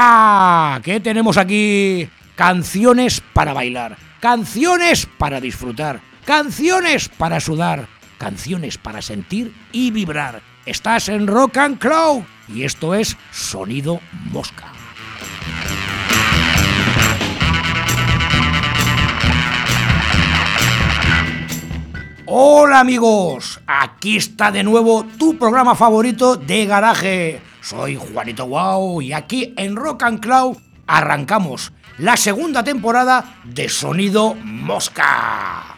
¡Hija! ¿Qué tenemos aquí? Canciones para bailar, canciones para disfrutar, canciones para sudar, canciones para sentir y vibrar. Estás en Rock and y esto es Sonido Mosca. Hola amigos, aquí está de nuevo tu programa favorito de garaje soy Juanito Wow y aquí en Rock and Cloud arrancamos la segunda temporada de Sonido Mosca.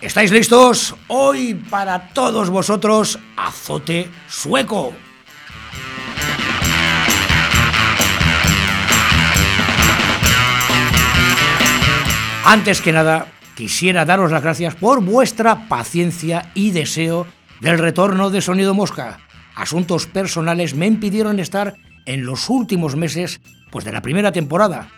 ¿Estáis listos? Hoy para todos vosotros, azote sueco. Antes que nada, quisiera daros las gracias por vuestra paciencia y deseo del retorno de Sonido Mosca. Asuntos personales me impidieron estar en los últimos meses pues de la primera temporada.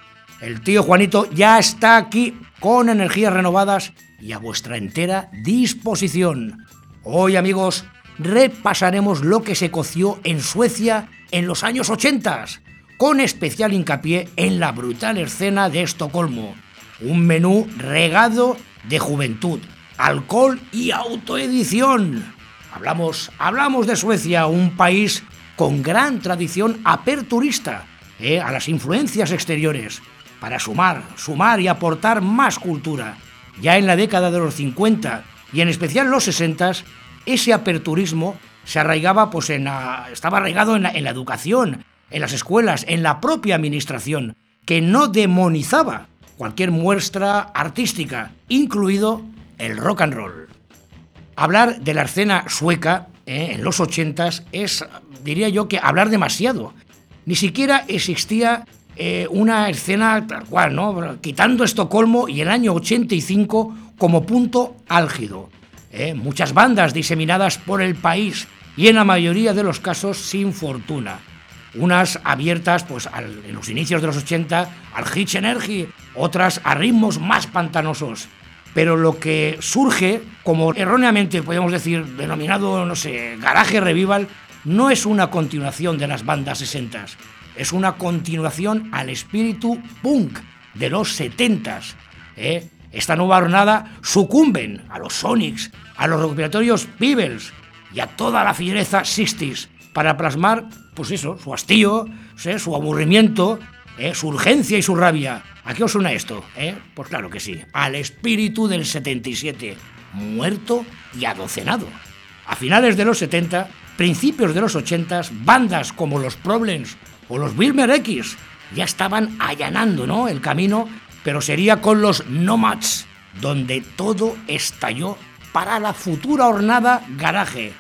El tío Juanito ya está aquí con energías renovadas y a vuestra entera disposición. Hoy, amigos, repasaremos lo que se coció en Suecia en los años 80, con especial hincapié en la brutal escena de Estocolmo un menú regado de juventud, alcohol y autoedición. Hablamos, hablamos de Suecia, un país con gran tradición aperturista eh, a las influencias exteriores, para sumar, sumar y aportar más cultura. Ya en la década de los 50 y en especial los 60, ese aperturismo se arraigaba, pues en estaba arraigado en la educación, en las escuelas, en la propia administración, que no demonizaba cualquier muestra artística, incluido el rock and roll. Hablar de la escena sueca eh, en los 80 es, diría yo, que hablar demasiado. Ni siquiera existía eh, una escena tal cual, ¿no? Quitando Estocolmo y el año 85 como punto álgido. Eh, muchas bandas diseminadas por el país y en la mayoría de los casos sin fortuna unas abiertas pues en los inicios de los 80 al Hitch Energy, otras a ritmos más pantanosos. Pero lo que surge, como erróneamente podemos decir, denominado, no sé, garaje revival, no es una continuación de las bandas 60, es una continuación al espíritu punk de los 70. ¿eh? Esta nueva jornada sucumben a los Sonics, a los recuperatorios Peebles y a toda la fiereza 60 para plasmar, pues eso, su hastío, su aburrimiento, ¿eh? su urgencia y su rabia. ¿A qué os suena esto? Eh? Pues claro que sí, al espíritu del 77, muerto y adocenado. A finales de los 70, principios de los 80, bandas como los Problems o los Wilmer X ya estaban allanando ¿no? el camino, pero sería con los Nomads, donde todo estalló para la futura hornada garaje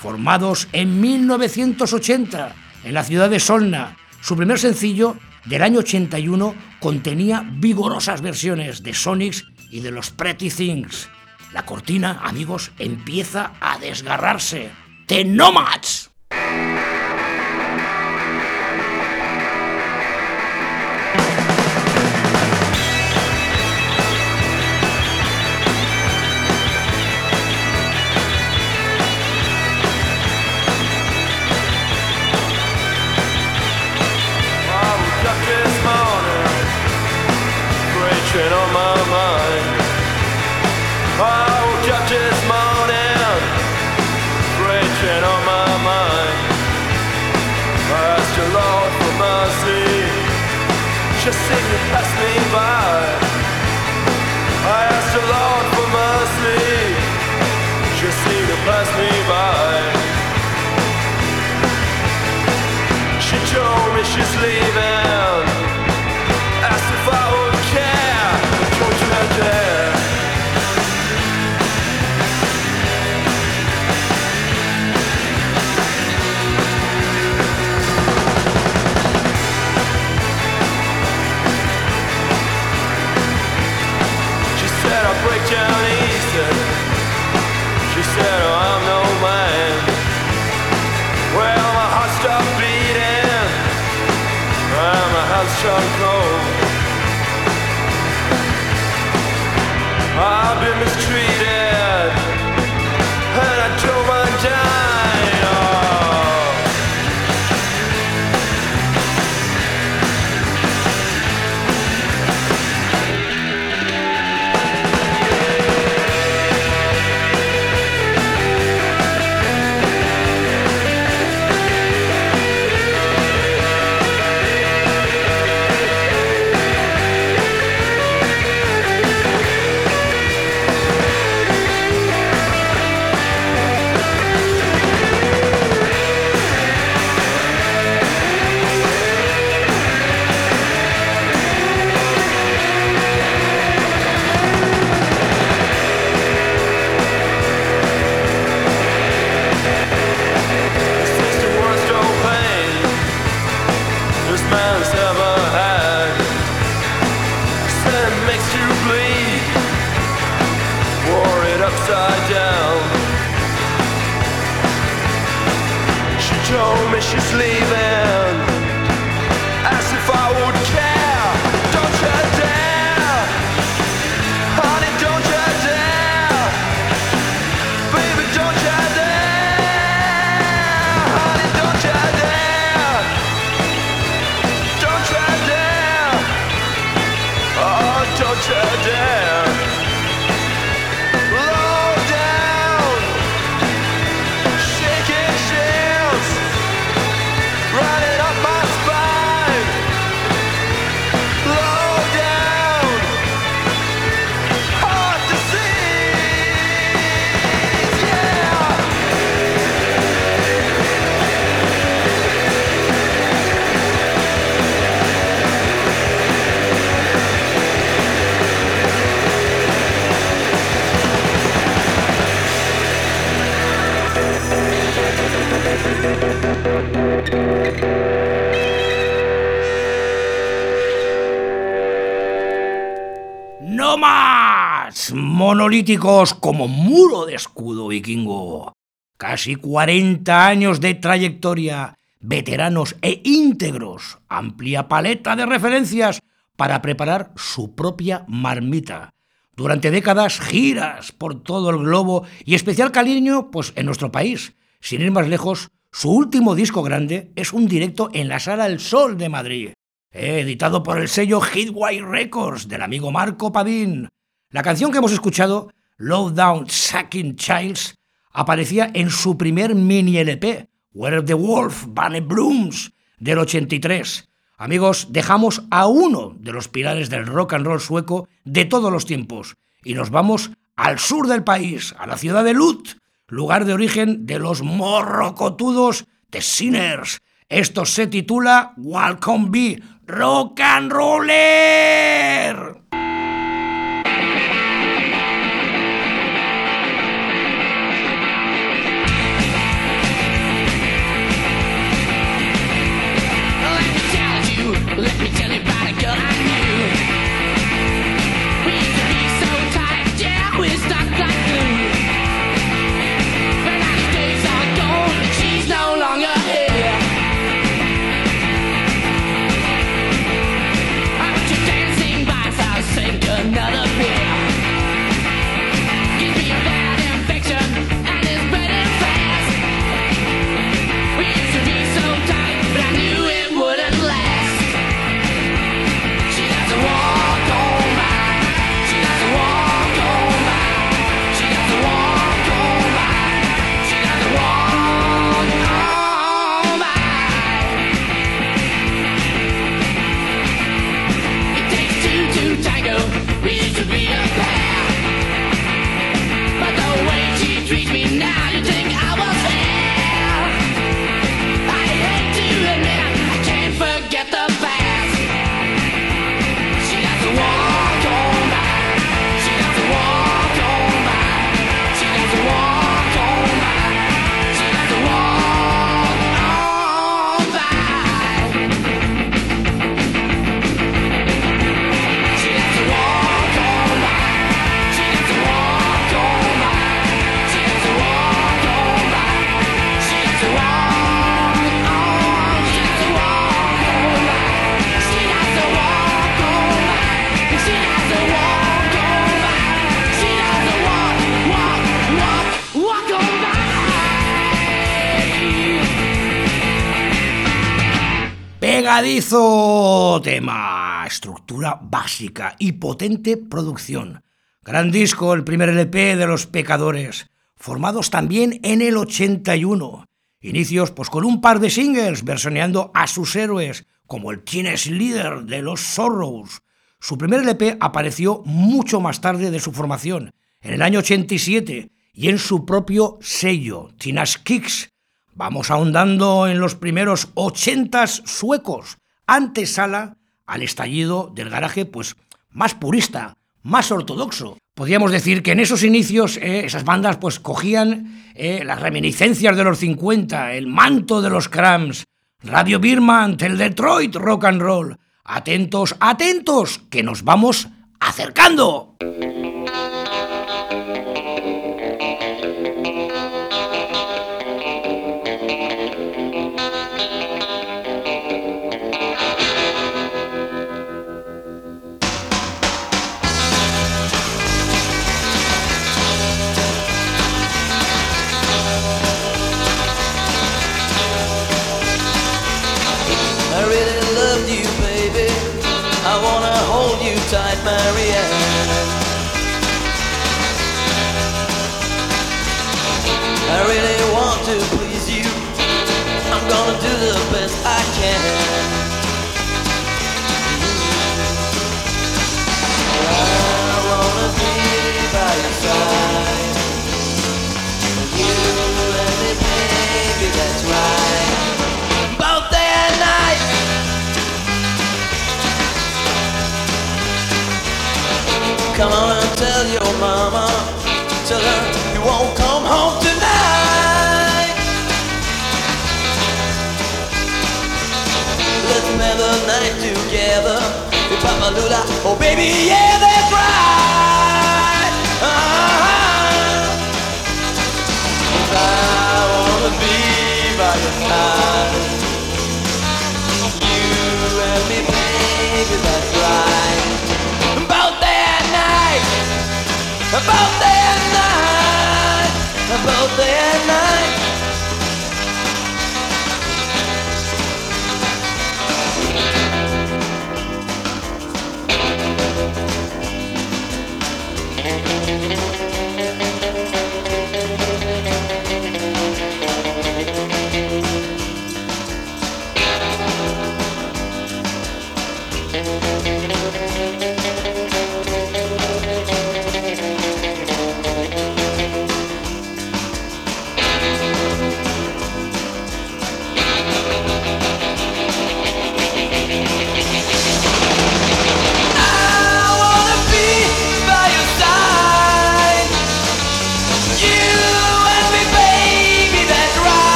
formados en 1980 en la ciudad de Solna. Su primer sencillo del año 81 contenía vigorosas versiones de Sonics y de los Pretty Things. La cortina, amigos, empieza a desgarrarse. ¡The Nomads! Monolíticos como muro de escudo vikingo. Casi 40 años de trayectoria, veteranos e íntegros, amplia paleta de referencias para preparar su propia marmita. Durante décadas, giras por todo el globo y especial cariño pues, en nuestro país. Sin ir más lejos, su último disco grande es un directo en la Sala El Sol de Madrid, editado por el sello Hitway Records del amigo Marco Padín. La canción que hemos escuchado, Low Down Sucking Childs, aparecía en su primer mini LP, Where the Wolf Bunny Blooms, del 83. Amigos, dejamos a uno de los pilares del rock and roll sueco de todos los tiempos y nos vamos al sur del país, a la ciudad de Lut, lugar de origen de los morrocotudos de Sinners. Esto se titula Welcome Be Rock and Roller. Pegadizo tema, estructura básica y potente producción. Gran disco, el primer LP de Los Pecadores, formados también en el 81. Inicios pues con un par de singles versioneando a sus héroes, como el Tienes Líder de los Sorrows. Su primer LP apareció mucho más tarde de su formación, en el año 87, y en su propio sello, Tinas Kicks. Vamos ahondando en los primeros 80 suecos, antesala al estallido del garaje pues más purista, más ortodoxo. Podríamos decir que en esos inicios eh, esas bandas pues cogían eh, las reminiscencias de los 50, el manto de los Cramps, Radio Birman, el Detroit Rock and Roll. Atentos, atentos, que nos vamos acercando.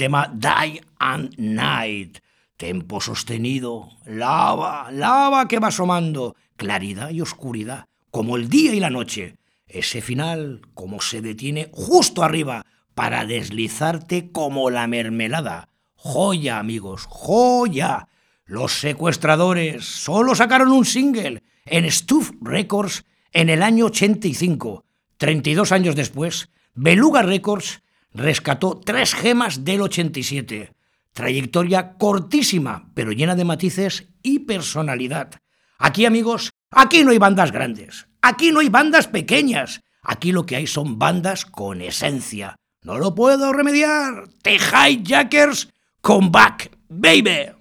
Tema Die and Night. Tempo sostenido, lava, lava que va asomando, claridad y oscuridad, como el día y la noche. Ese final, como se detiene justo arriba, para deslizarte como la mermelada. Joya, amigos, joya. Los secuestradores solo sacaron un single en Stuff Records en el año 85 32 años después, Beluga Records rescató tres gemas del 87. Trayectoria cortísima, pero llena de matices y personalidad. Aquí, amigos, aquí no hay bandas grandes, aquí no hay bandas pequeñas, aquí lo que hay son bandas con esencia. No lo puedo remediar. The Hijackers come back, baby.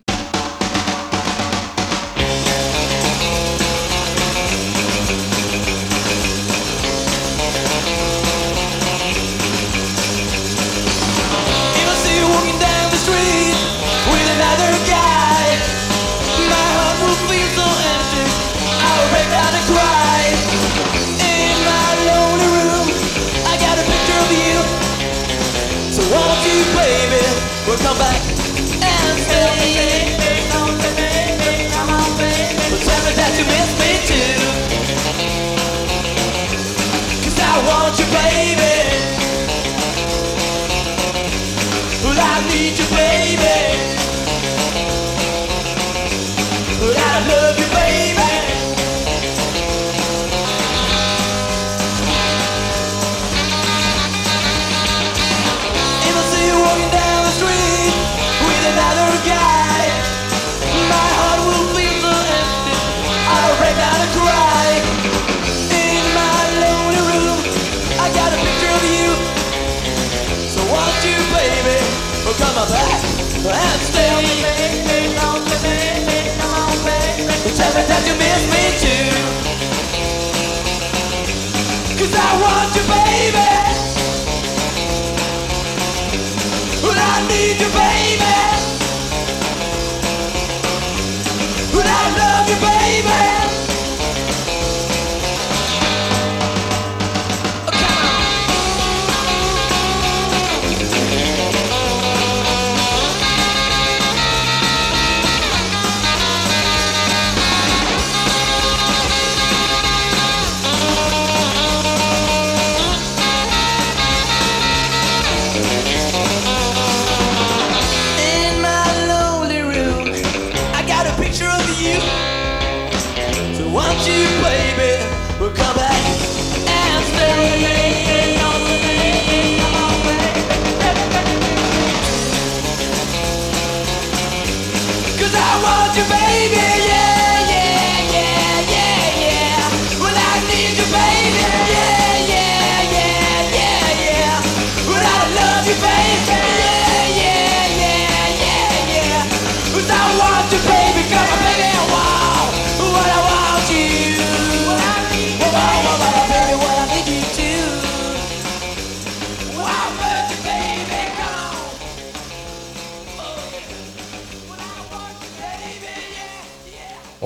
glad you miss me.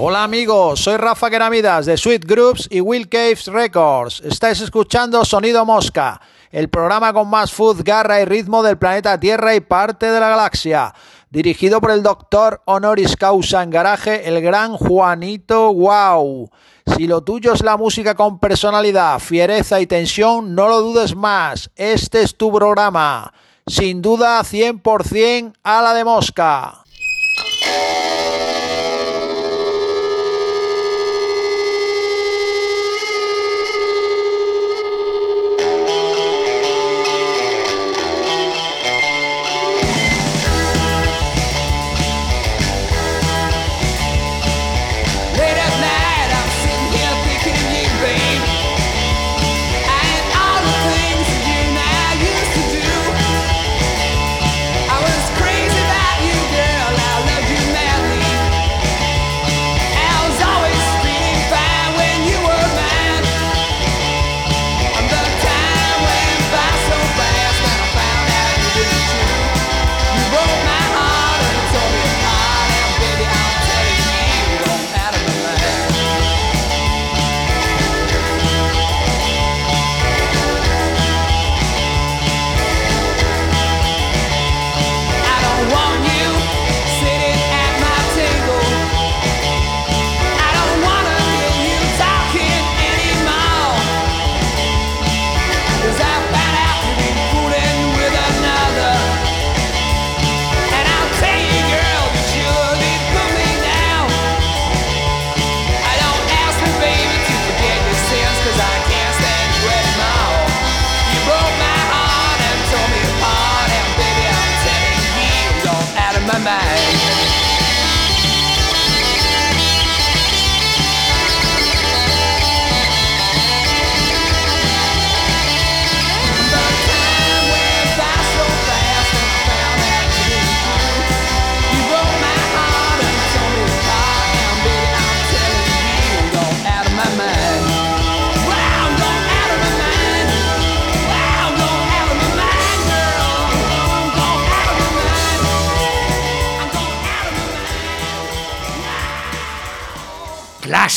Hola amigos, soy Rafa Geramidas de Sweet Groups y Will Caves Records. Estáis escuchando Sonido Mosca, el programa con más food, garra y ritmo del planeta Tierra y parte de la galaxia. Dirigido por el doctor honoris causa en garaje, el gran Juanito Wow. Si lo tuyo es la música con personalidad, fiereza y tensión, no lo dudes más. Este es tu programa. Sin duda, 100% a la de Mosca.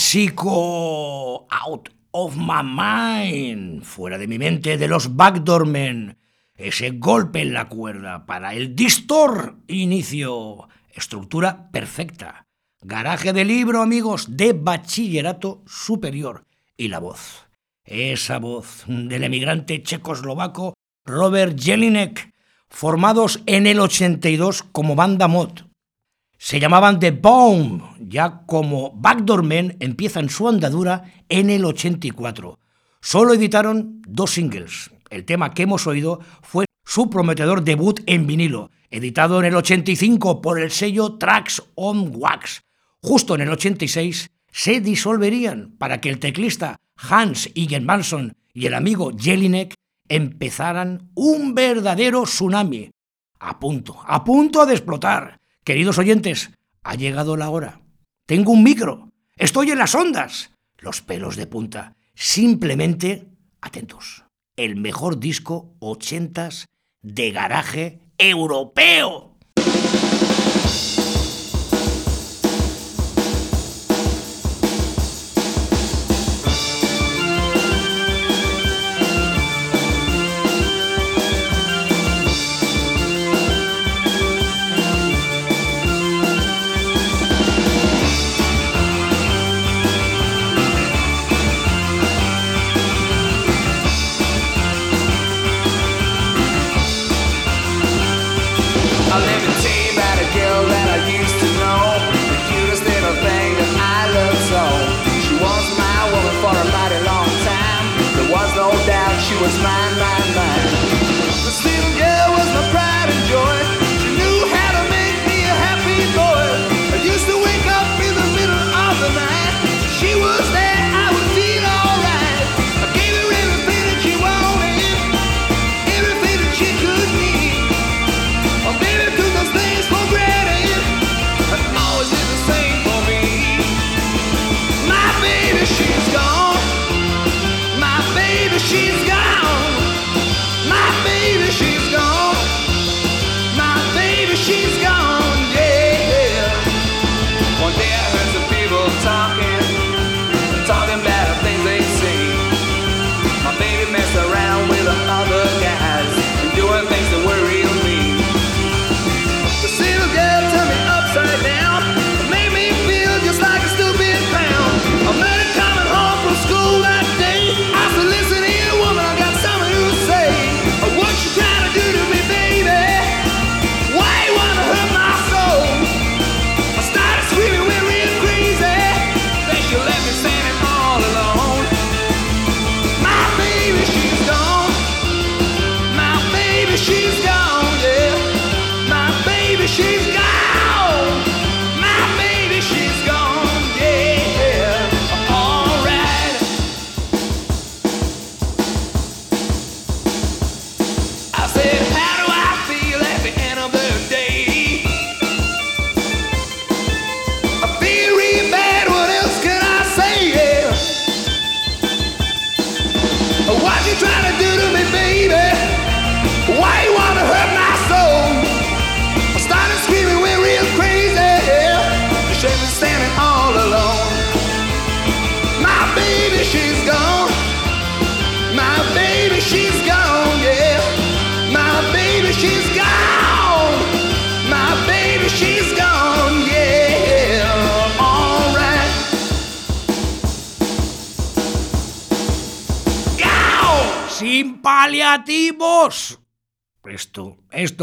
clásico Out of My Mind, fuera de mi mente, de los Backdoor Men. Ese golpe en la cuerda para el distor inicio. Estructura perfecta. Garaje de libro, amigos, de bachillerato superior. Y la voz. Esa voz del emigrante checoslovaco Robert Jelinek, formados en el 82 como banda mod se llamaban The Bomb, ya como Backdoor Men empiezan su andadura en el 84. Solo editaron dos singles. El tema que hemos oído fue su prometedor debut en vinilo, editado en el 85 por el sello Tracks on Wax. Justo en el 86 se disolverían para que el teclista Hans Manson y el amigo Jelinek empezaran un verdadero tsunami. A punto, a punto de explotar. Queridos oyentes, ha llegado la hora. Tengo un micro. Estoy en las ondas. Los pelos de punta. Simplemente atentos. El mejor disco ochentas de garaje europeo.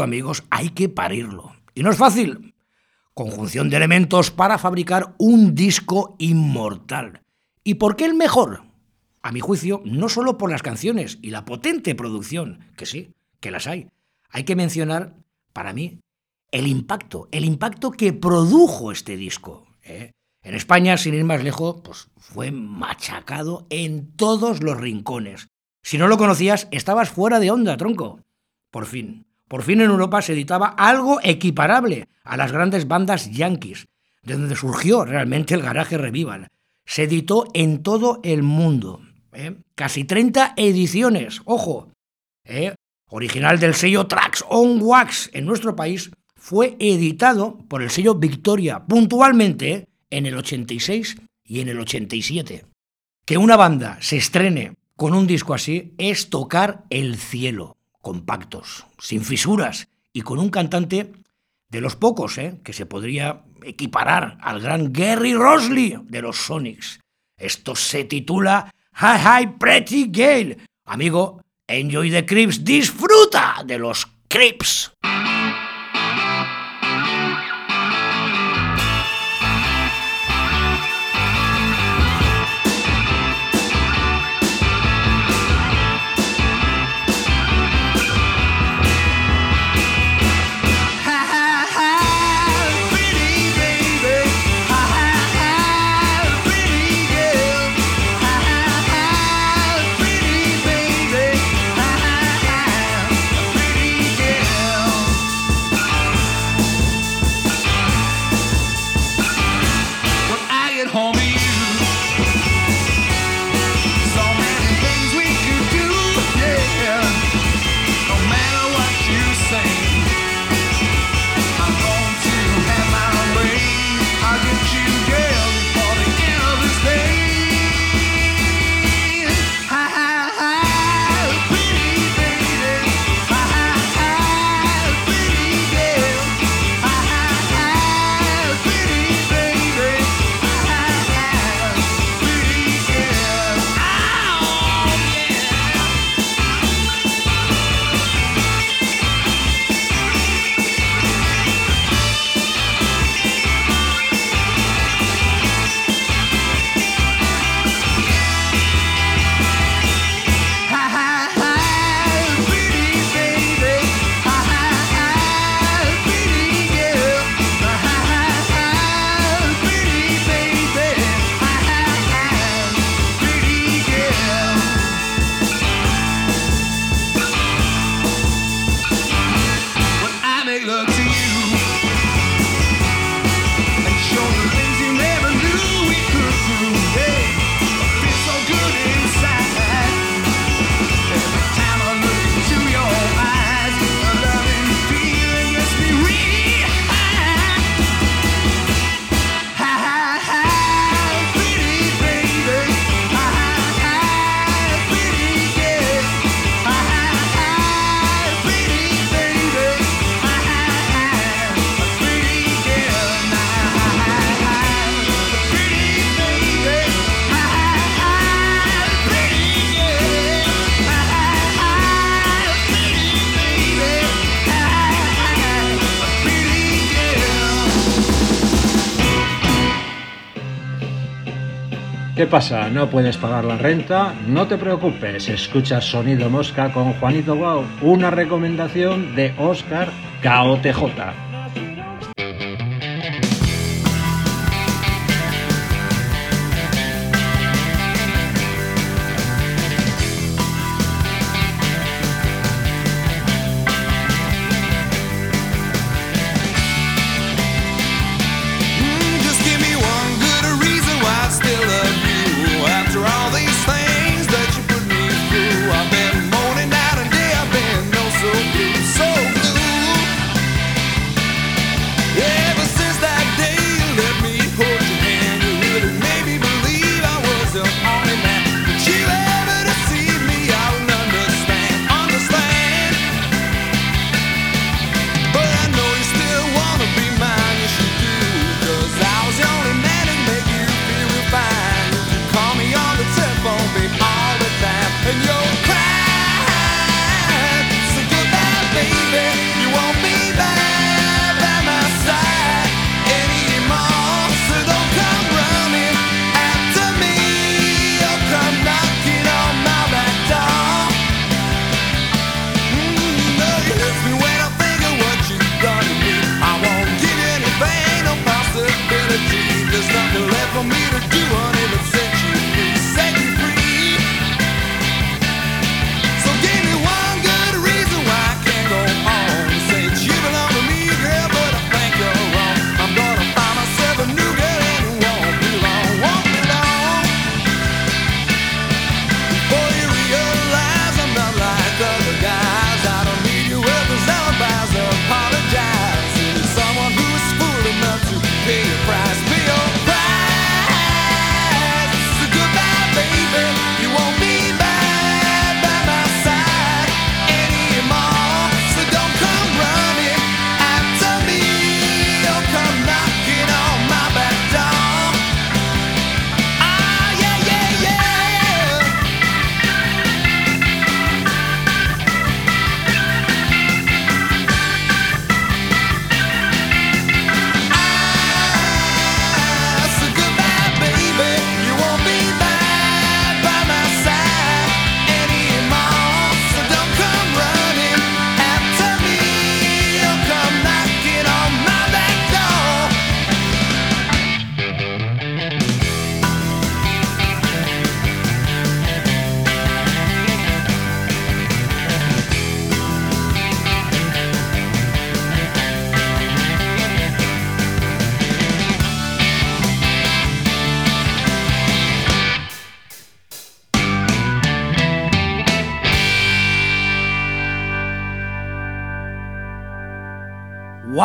Amigos, hay que parirlo. Y no es fácil. Conjunción de elementos para fabricar un disco inmortal. ¿Y por qué el mejor? A mi juicio, no solo por las canciones y la potente producción, que sí, que las hay. Hay que mencionar, para mí, el impacto, el impacto que produjo este disco. ¿eh? En España, sin ir más lejos, pues fue machacado en todos los rincones. Si no lo conocías, estabas fuera de onda, tronco. Por fin, por fin en Europa se editaba algo equiparable a las grandes bandas yankees, de donde surgió realmente el garaje revival. Se editó en todo el mundo. ¿eh? Casi 30 ediciones, ojo. ¿eh? Original del sello Tracks on Wax en nuestro país, fue editado por el sello Victoria puntualmente en el 86 y en el 87. Que una banda se estrene con un disco así es tocar el cielo, compactos, sin fisuras y con un cantante de los pocos ¿eh? que se podría equiparar al gran Gary Rosley de los Sonics. Esto se titula Hi Hi Pretty Gale. Amigo, enjoy the creeps, disfruta de los Crips. Pasa? ¿No puedes pagar la renta? No te preocupes, escucha Sonido Mosca con Juanito Guau, una recomendación de Oscar KOTJ.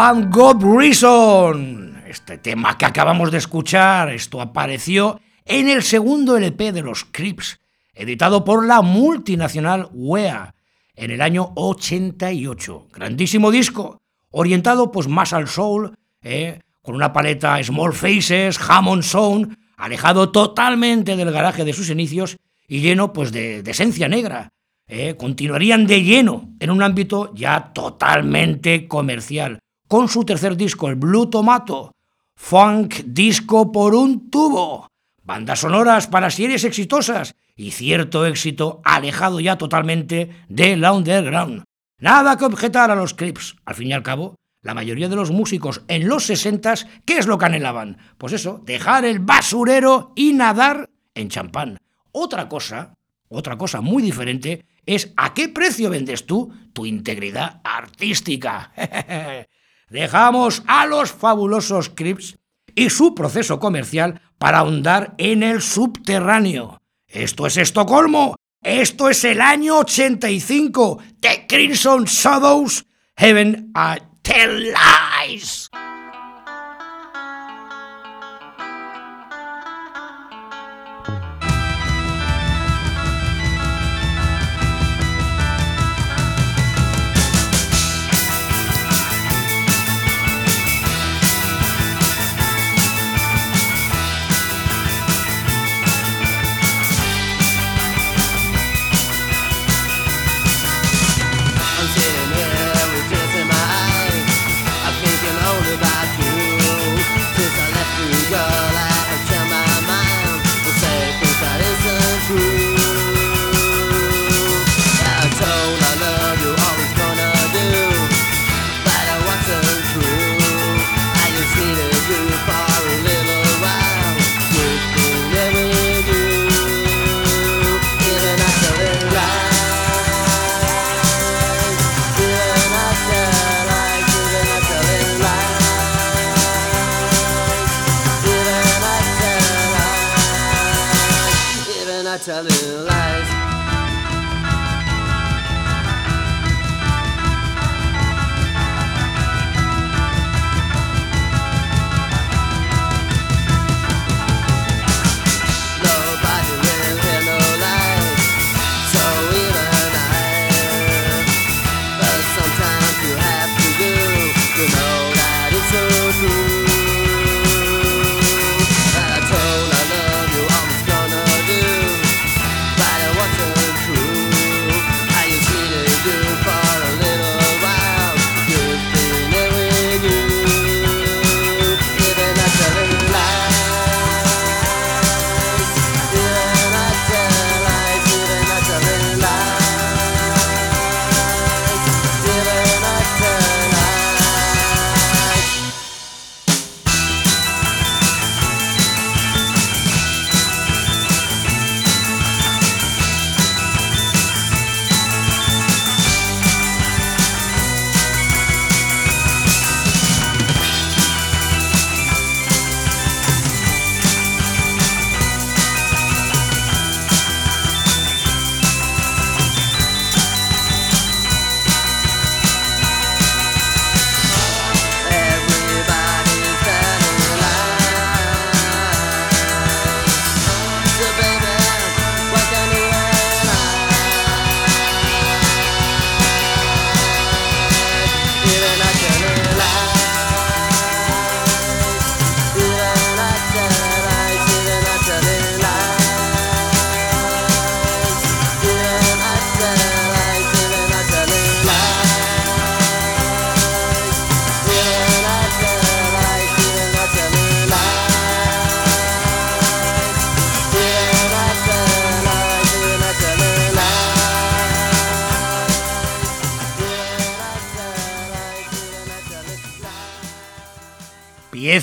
One Good Reason. Este tema que acabamos de escuchar, esto apareció en el segundo LP de los Crips, editado por la multinacional WEA en el año 88. Grandísimo disco, orientado pues más al soul, ¿eh? con una paleta Small Faces, Hammond Sound, alejado totalmente del garaje de sus inicios y lleno pues de, de esencia negra. ¿eh? Continuarían de lleno en un ámbito ya totalmente comercial, con su tercer disco, el Blue Tomato, funk disco por un tubo, bandas sonoras para series exitosas y cierto éxito alejado ya totalmente del underground. Nada que objetar a los Crips. Al fin y al cabo, la mayoría de los músicos en los 60 ¿qué es lo que anhelaban? Pues eso, dejar el basurero y nadar en champán. Otra cosa, otra cosa muy diferente es a qué precio vendes tú tu integridad artística. Dejamos a los fabulosos Crips y su proceso comercial para ahondar en el subterráneo. Esto es Estocolmo. Esto es el año 85. The Crimson Shadows Heaven a Tell Lies.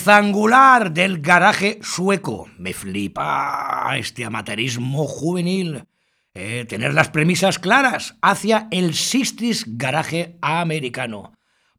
rectangular del garaje sueco. Me flipa este amateurismo juvenil. Eh, tener las premisas claras hacia el Sistis garaje americano.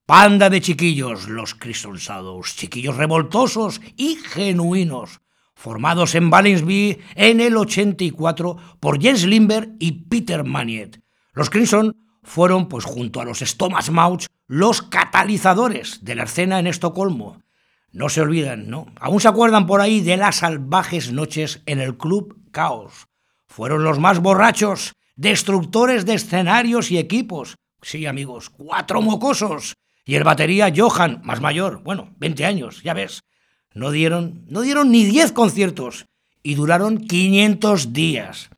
Panda de chiquillos, los crisonsados, chiquillos revoltosos y genuinos, formados en Valensby en el 84 por Jens Lindbergh y Peter Maniet. Los Crimson fueron, pues junto a los Stomas Mouch, los catalizadores de la escena en Estocolmo. No se olvidan, ¿no? Aún se acuerdan por ahí de las salvajes noches en el Club Caos. Fueron los más borrachos, destructores de escenarios y equipos. Sí, amigos, cuatro mocosos. Y el batería Johan, más mayor, bueno, 20 años, ya ves. No dieron, no dieron ni 10 conciertos y duraron 500 días.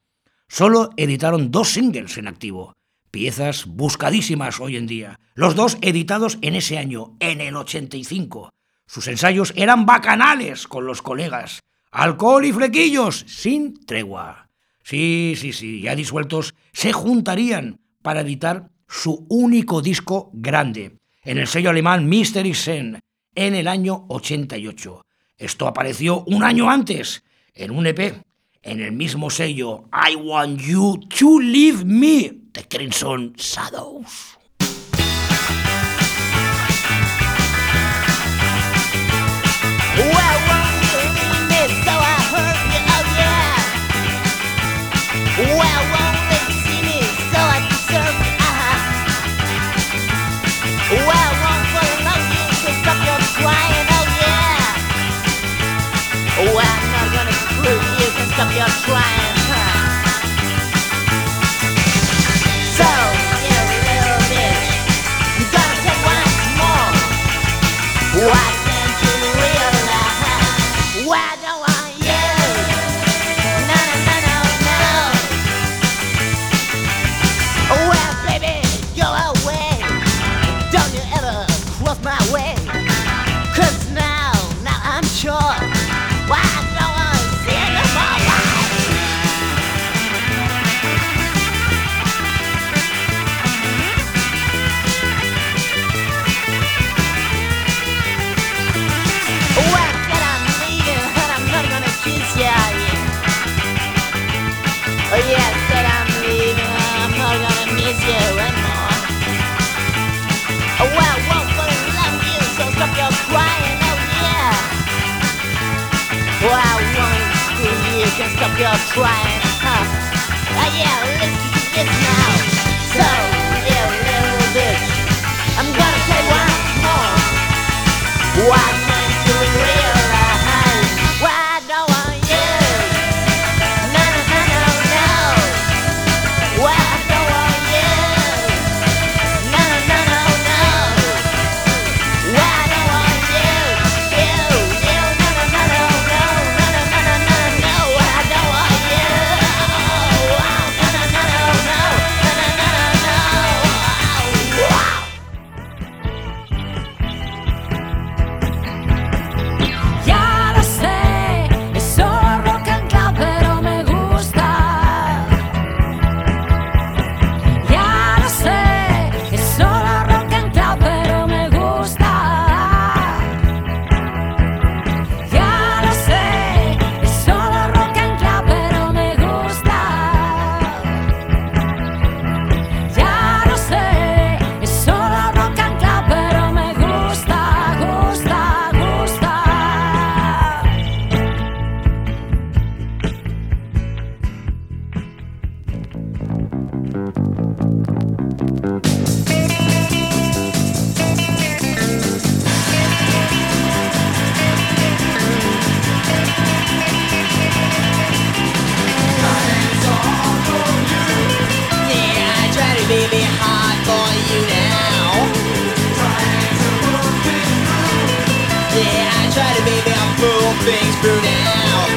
Solo editaron dos singles en activo, piezas buscadísimas hoy en día. Los dos editados en ese año, en el 85. Sus ensayos eran bacanales con los colegas. Alcohol y flequillos, sin tregua. Sí, sí, sí, ya disueltos, se juntarían para editar su único disco grande, en el sello alemán Mystery Sen, en el año 88. Esto apareció un año antes, en un EP, en el mismo sello I Want You to Leave Me, de Crimson Shadows. What? Wow. things burn out.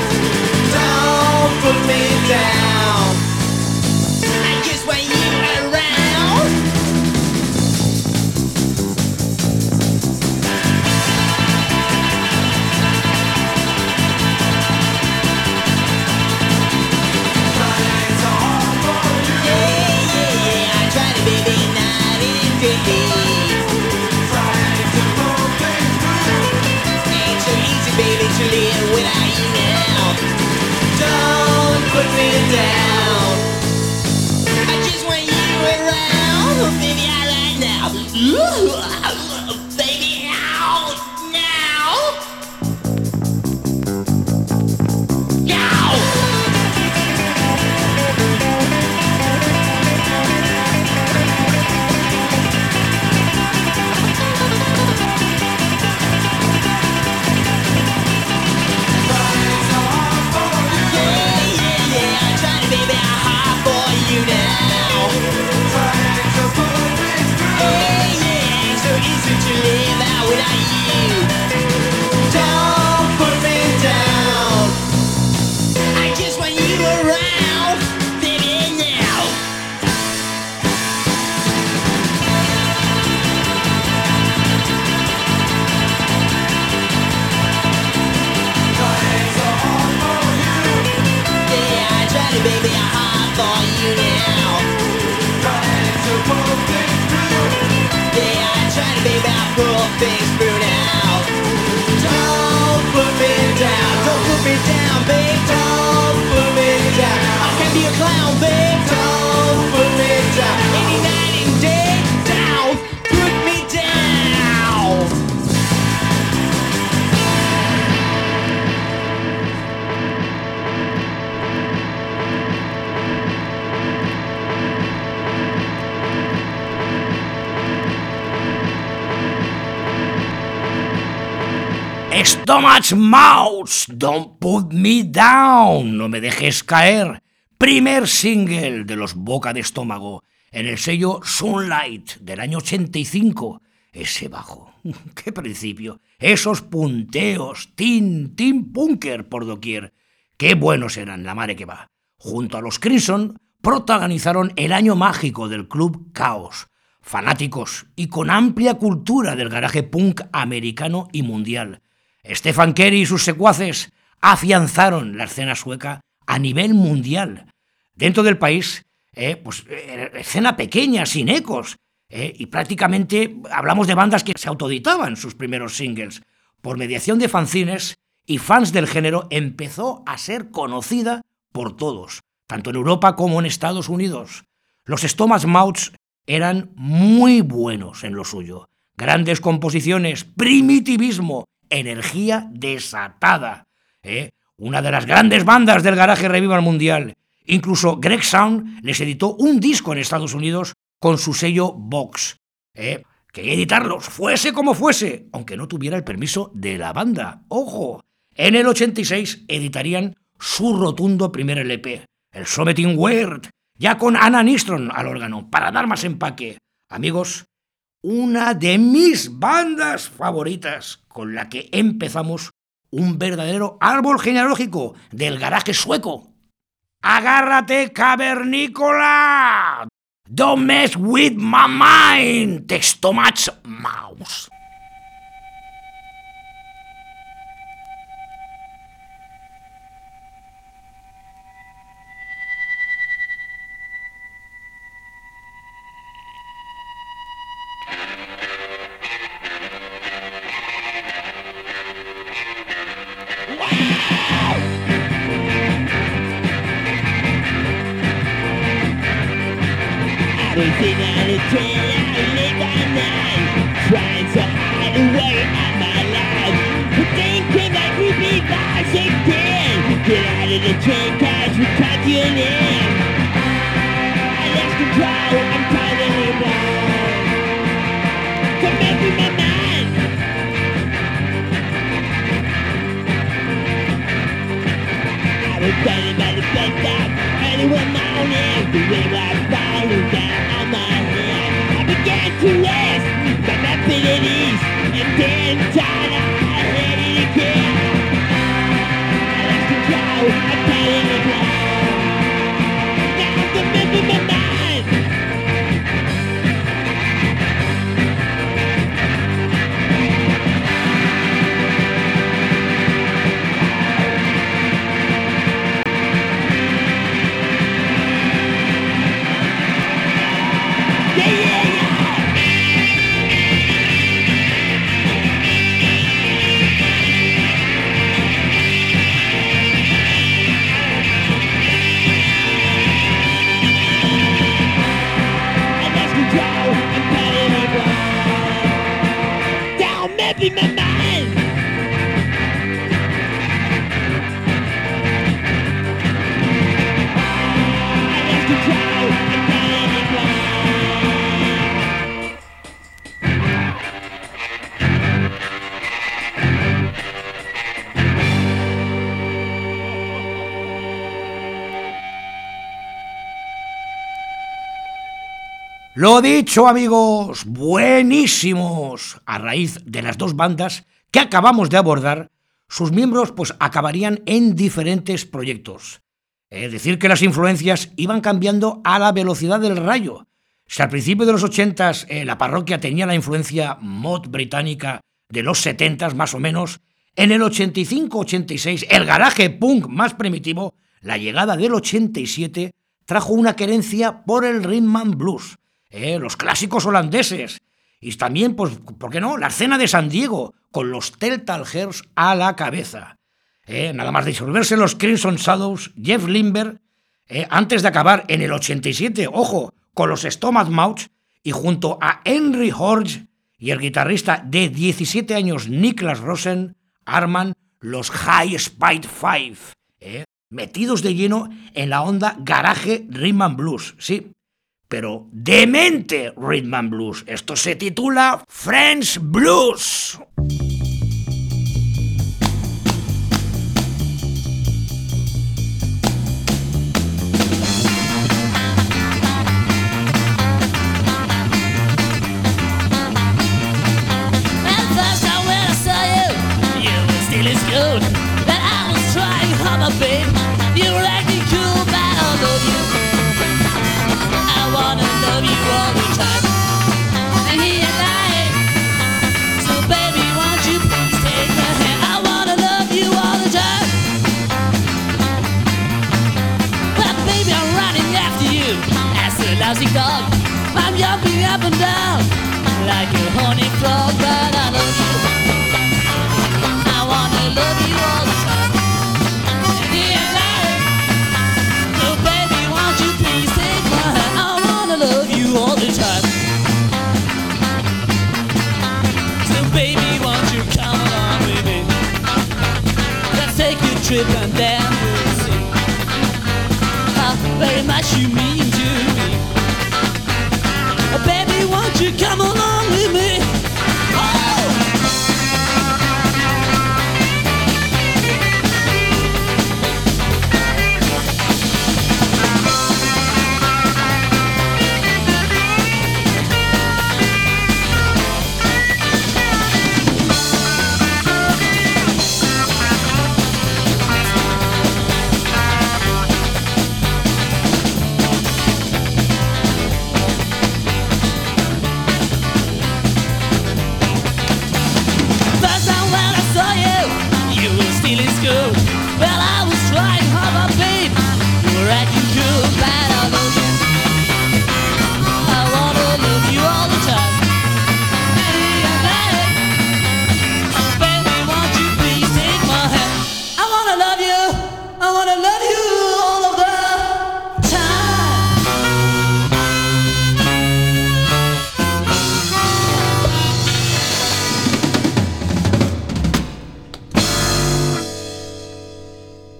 Don't put me down. Down, don't Stomach Mouse, Don't Put Me Down, no me dejes caer. Primer single de los Boca de Estómago en el sello Sunlight del año 85. Ese bajo, qué principio. Esos punteos, tin, tin punker por doquier. Qué buenos eran, la madre que va. Junto a los Crimson, protagonizaron el año mágico del club Chaos. Fanáticos y con amplia cultura del garaje punk americano y mundial. Stefan Kerry y sus secuaces afianzaron la escena sueca a nivel mundial. Dentro del país, eh, pues escena pequeña, sin ecos, eh, y prácticamente hablamos de bandas que se autoeditaban sus primeros singles. Por mediación de fanzines y fans del género, empezó a ser conocida por todos, tanto en Europa como en Estados Unidos. Los Stomach Mouths eran muy buenos en lo suyo. Grandes composiciones, primitivismo, energía desatada. ¿eh? Una de las grandes bandas del garaje revival mundial. Incluso Greg Sound les editó un disco en Estados Unidos con su sello Vox. ¿eh? Que editarlos, fuese como fuese, aunque no tuviera el permiso de la banda. ¡Ojo! En el 86 editarían su rotundo primer LP, el Something Weird, ya con Anna Nistron al órgano, para dar más empaque. Amigos, una de mis bandas favoritas con la que empezamos un verdadero árbol genealógico del garaje sueco. ¡Agárrate, cavernícola! Don't mess with my mind, Textomach Mouse. Of the train, cut you in. I lost control, I'm it wrong. Come back with my mind. I was standing by the bus stop early one. The rain was falling down on my head. I began to rest my abilities and then I go and let it all. Down, maybe my mind. Dicho, amigos, buenísimos. A raíz de las dos bandas que acabamos de abordar, sus miembros pues acabarían en diferentes proyectos. Es decir, que las influencias iban cambiando a la velocidad del rayo. Si al principio de los 80 la parroquia tenía la influencia mod británica de los 70 más o menos, en el 85-86 el garaje punk más primitivo, la llegada del 87 trajo una querencia por el rhythm and blues, eh, los clásicos holandeses, Y también, pues, ¿por qué no? La escena de San Diego, con los Telltale Hearts a la cabeza. Eh, nada más disolverse los Crimson Shadows, Jeff Limber, eh, antes de acabar en el 87, ojo, con los Stomach Mouths, y junto a Henry Horge y el guitarrista de 17 años Niklas Rosen, arman los High Spide Five, eh, metidos de lleno en la onda garaje Rhythm Blues, sí. Pero demente Rhythm and Blues. Esto se titula French Blues.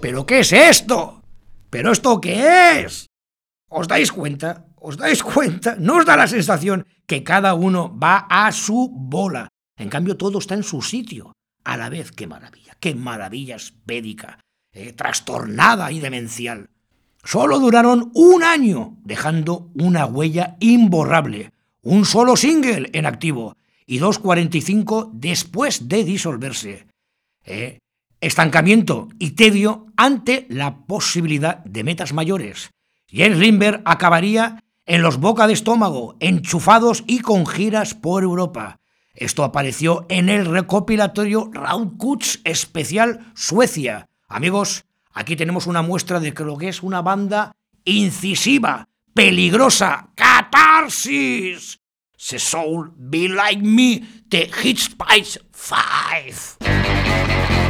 ¿Pero qué es esto? ¿Pero esto qué es? ¿Os dais cuenta? ¿Os dais cuenta? ¿No os da la sensación que cada uno va a su bola? En cambio, todo está en su sitio. A la vez, qué maravilla, qué maravilla espédica, eh, trastornada y demencial. Solo duraron un año, dejando una huella imborrable. Un solo single en activo y 2.45 después de disolverse. Eh, estancamiento y tedio ante la posibilidad de metas mayores. Jens Lindbergh acabaría en los boca de estómago, enchufados y con giras por Europa. Esto apareció en el recopilatorio Round Cuts especial Suecia. Amigos, aquí tenemos una muestra de lo que es una banda incisiva, peligrosa, catarsis. The Soul Be Like Me, The Hit Spice 5.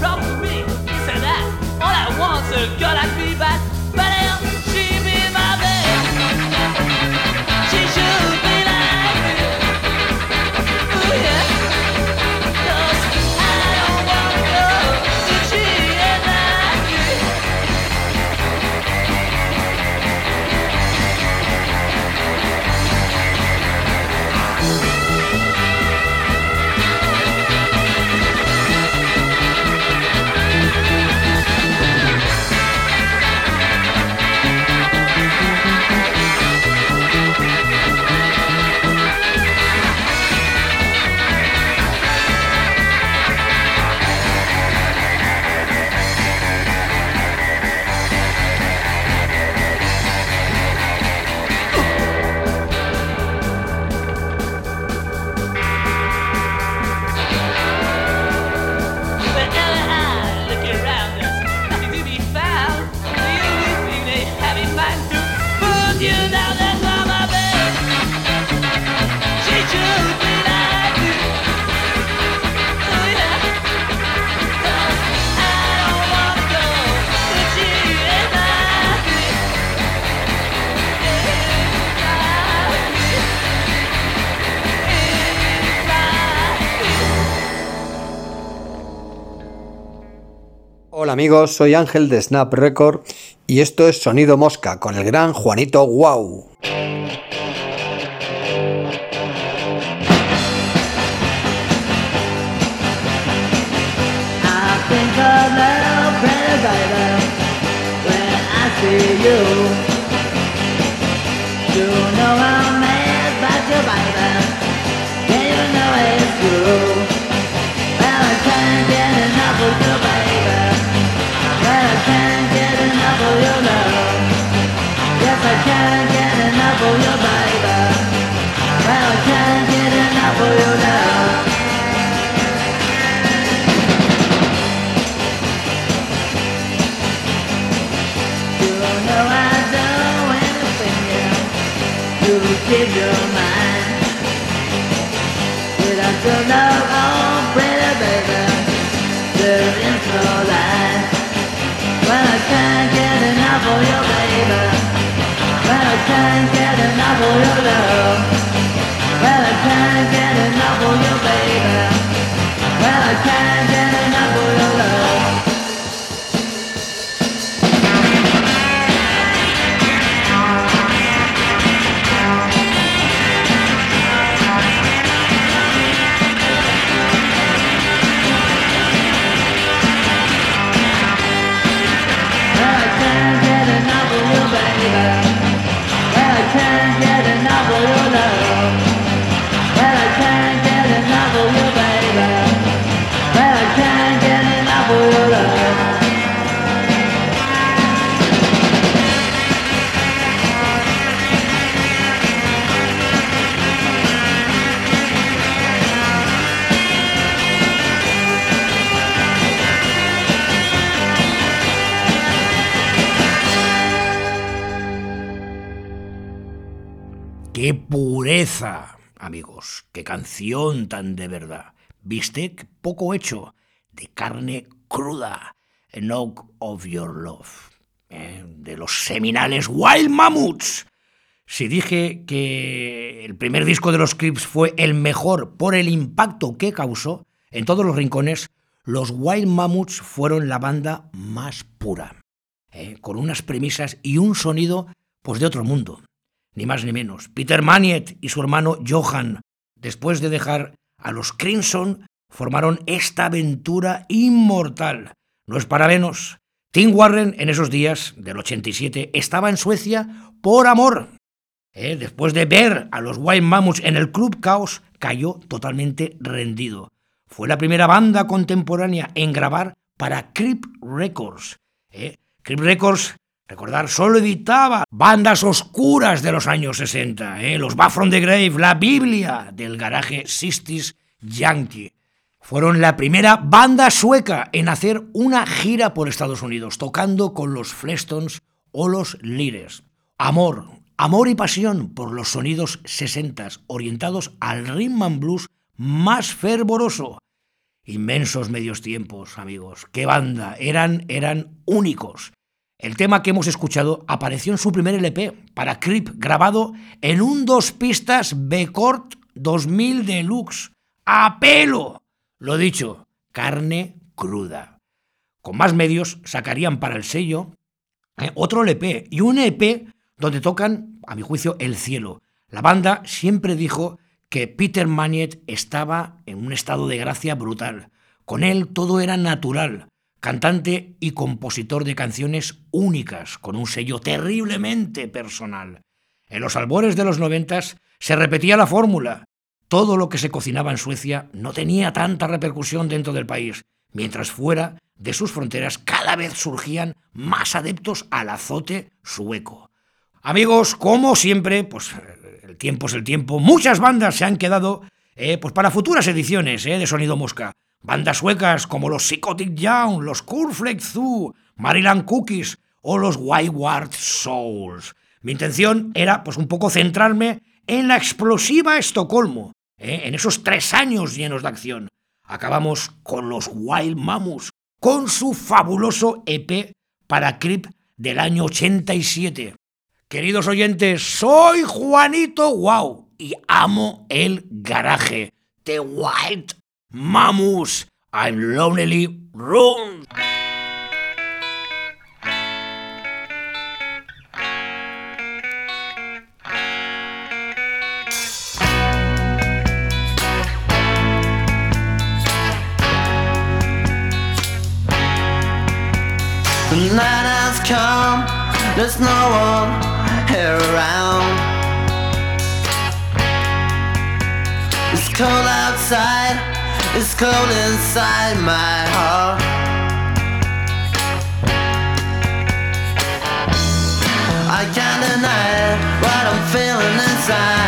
problem with me. is that all I want a girl Hola amigos, soy Ángel de Snap Record y esto es Sonido Mosca con el gran Juanito Wow. You. Know keep your mind. Without your love, oh pretty baby, there is no life. When I can't get enough of your baby, when I can't get enough of your love, when I can't get enough of your baby, when I can't ¡Qué canción tan de verdad! Bistec poco hecho, de carne cruda. Knock of Your Love. ¿eh? De los seminales Wild Mammoths. Si dije que el primer disco de los Crips fue el mejor por el impacto que causó en todos los rincones, los Wild Mammoths fueron la banda más pura, ¿eh? con unas premisas y un sonido pues de otro mundo ni más ni menos. Peter Maniet y su hermano Johan, después de dejar a los Crimson, formaron esta aventura inmortal. No es para menos. Tim Warren en esos días del 87 estaba en Suecia por amor. Eh, Después de ver a los White Mammoths en el Club Chaos, cayó totalmente rendido. Fue la primera banda contemporánea en grabar para Creep Records. Eh, Creep Records Recordar, solo editaba bandas oscuras de los años 60, ¿eh? los Back from the Grave, la Biblia del garaje Sistis Yankee. Fueron la primera banda sueca en hacer una gira por Estados Unidos, tocando con los Flestons o los Lires. Amor, amor y pasión por los sonidos 60 orientados al rhythm and blues más fervoroso. Inmensos medios tiempos, amigos. Qué banda, eran, eran únicos. El tema que hemos escuchado apareció en su primer LP para Creep, grabado en un dos pistas B-Cort 2000 Deluxe. ¡A pelo! Lo dicho, carne cruda. Con más medios sacarían para el sello eh, otro LP y un EP donde tocan, a mi juicio, el cielo. La banda siempre dijo que Peter Maniet estaba en un estado de gracia brutal. Con él todo era natural cantante y compositor de canciones únicas, con un sello terriblemente personal. En los albores de los noventas se repetía la fórmula. Todo lo que se cocinaba en Suecia no tenía tanta repercusión dentro del país, mientras fuera de sus fronteras cada vez surgían más adeptos al azote sueco. Amigos, como siempre, pues el tiempo es el tiempo, muchas bandas se han quedado eh, pues para futuras ediciones eh, de Sonido Mosca. Bandas suecas como los Psychotic Young, los Cornflake Zoo, Maryland Cookies o los Wayward Souls. Mi intención era pues un poco centrarme en la explosiva Estocolmo, ¿eh? en esos tres años llenos de acción. Acabamos con los Wild Mammoths, con su fabuloso EP para Creep del año 87. Queridos oyentes, soy Juanito Wow y amo el garaje. The Wild Mamus, I'm lonely room. The night has come, there's no one here around. It's cold outside, it's cold inside my heart. I can't deny what I'm feeling inside.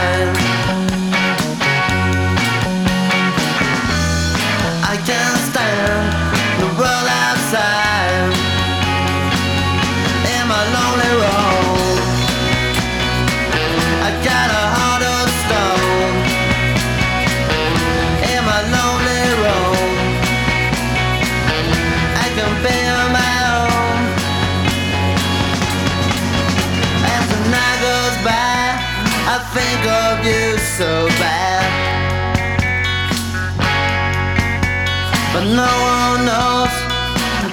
But no one knows,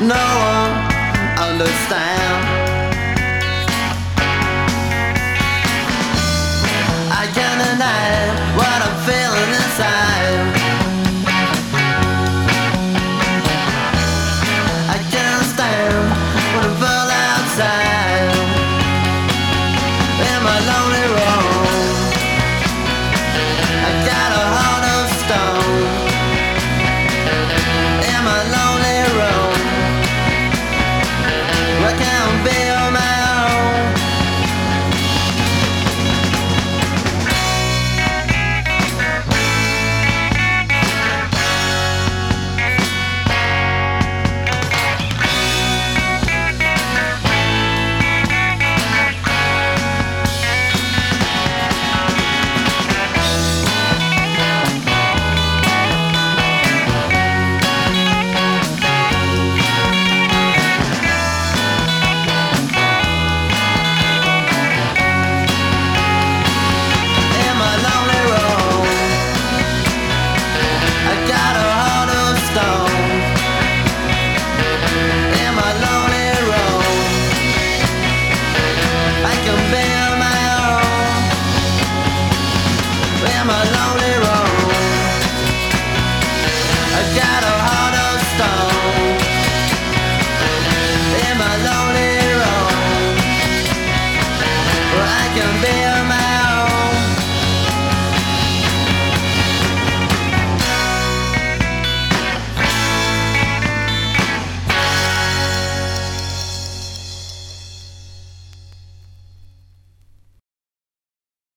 no one understands.